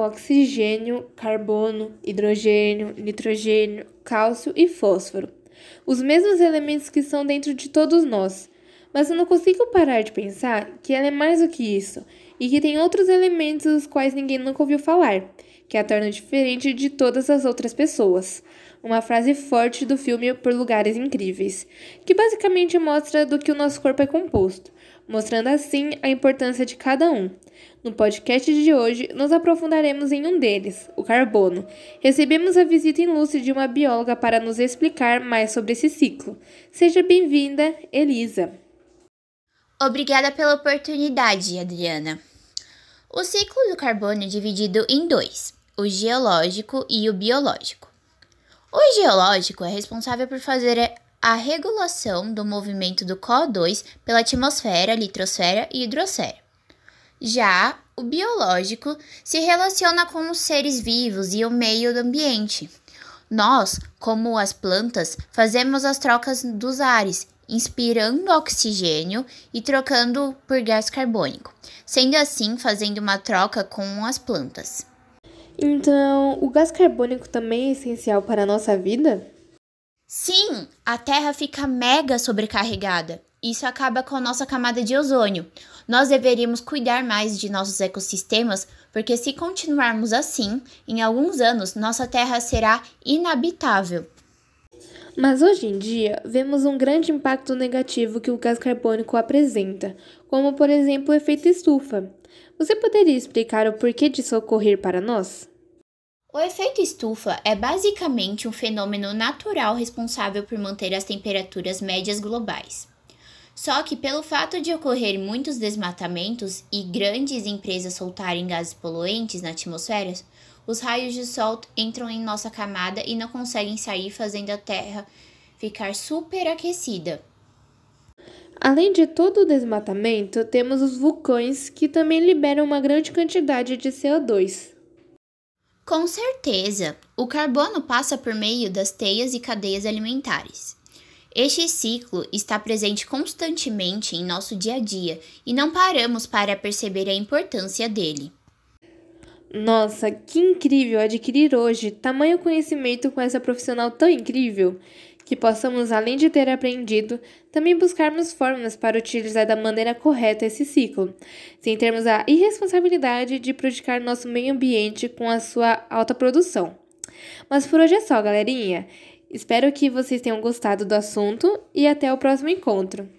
oxigênio, carbono, hidrogênio, nitrogênio, cálcio e fósforo. Os mesmos elementos que estão dentro de todos nós. Mas eu não consigo parar de pensar que ela é mais do que isso e que tem outros elementos dos quais ninguém nunca ouviu falar, que a tornam diferente de todas as outras pessoas. Uma frase forte do filme Por Lugares Incríveis, que basicamente mostra do que o nosso corpo é composto, mostrando assim a importância de cada um. No podcast de hoje, nos aprofundaremos em um deles, o carbono. Recebemos a visita ilustre de uma bióloga para nos explicar mais sobre esse ciclo. Seja bem-vinda, Elisa. Obrigada pela oportunidade, Adriana. O ciclo do carbono é dividido em dois: o geológico e o biológico. O geológico é responsável por fazer a regulação do movimento do CO2 pela atmosfera, litrosfera e hidrosfera. Já o biológico se relaciona com os seres vivos e o meio ambiente. Nós, como as plantas, fazemos as trocas dos ares inspirando oxigênio e trocando por gás carbônico, sendo assim fazendo uma troca com as plantas. Então, o gás carbônico também é essencial para a nossa vida? Sim, a Terra fica mega sobrecarregada. Isso acaba com a nossa camada de ozônio. Nós deveríamos cuidar mais de nossos ecossistemas, porque se continuarmos assim, em alguns anos nossa Terra será inabitável. Mas hoje em dia, vemos um grande impacto negativo que o gás carbônico apresenta, como por exemplo o efeito estufa. Você poderia explicar o porquê disso ocorrer para nós? O efeito estufa é basicamente um fenômeno natural responsável por manter as temperaturas médias globais. Só que, pelo fato de ocorrer muitos desmatamentos e grandes empresas soltarem gases poluentes na atmosfera, os raios de sol entram em nossa camada e não conseguem sair, fazendo a Terra ficar superaquecida. Além de todo o desmatamento, temos os vulcões que também liberam uma grande quantidade de CO2. Com certeza, o carbono passa por meio das teias e cadeias alimentares. Este ciclo está presente constantemente em nosso dia a dia e não paramos para perceber a importância dele. Nossa, que incrível adquirir hoje tamanho conhecimento com essa profissional tão incrível! Que possamos, além de ter aprendido, também buscarmos formas para utilizar da maneira correta esse ciclo, sem termos a irresponsabilidade de prejudicar nosso meio ambiente com a sua alta produção. Mas por hoje é só, galerinha. Espero que vocês tenham gostado do assunto e até o próximo encontro.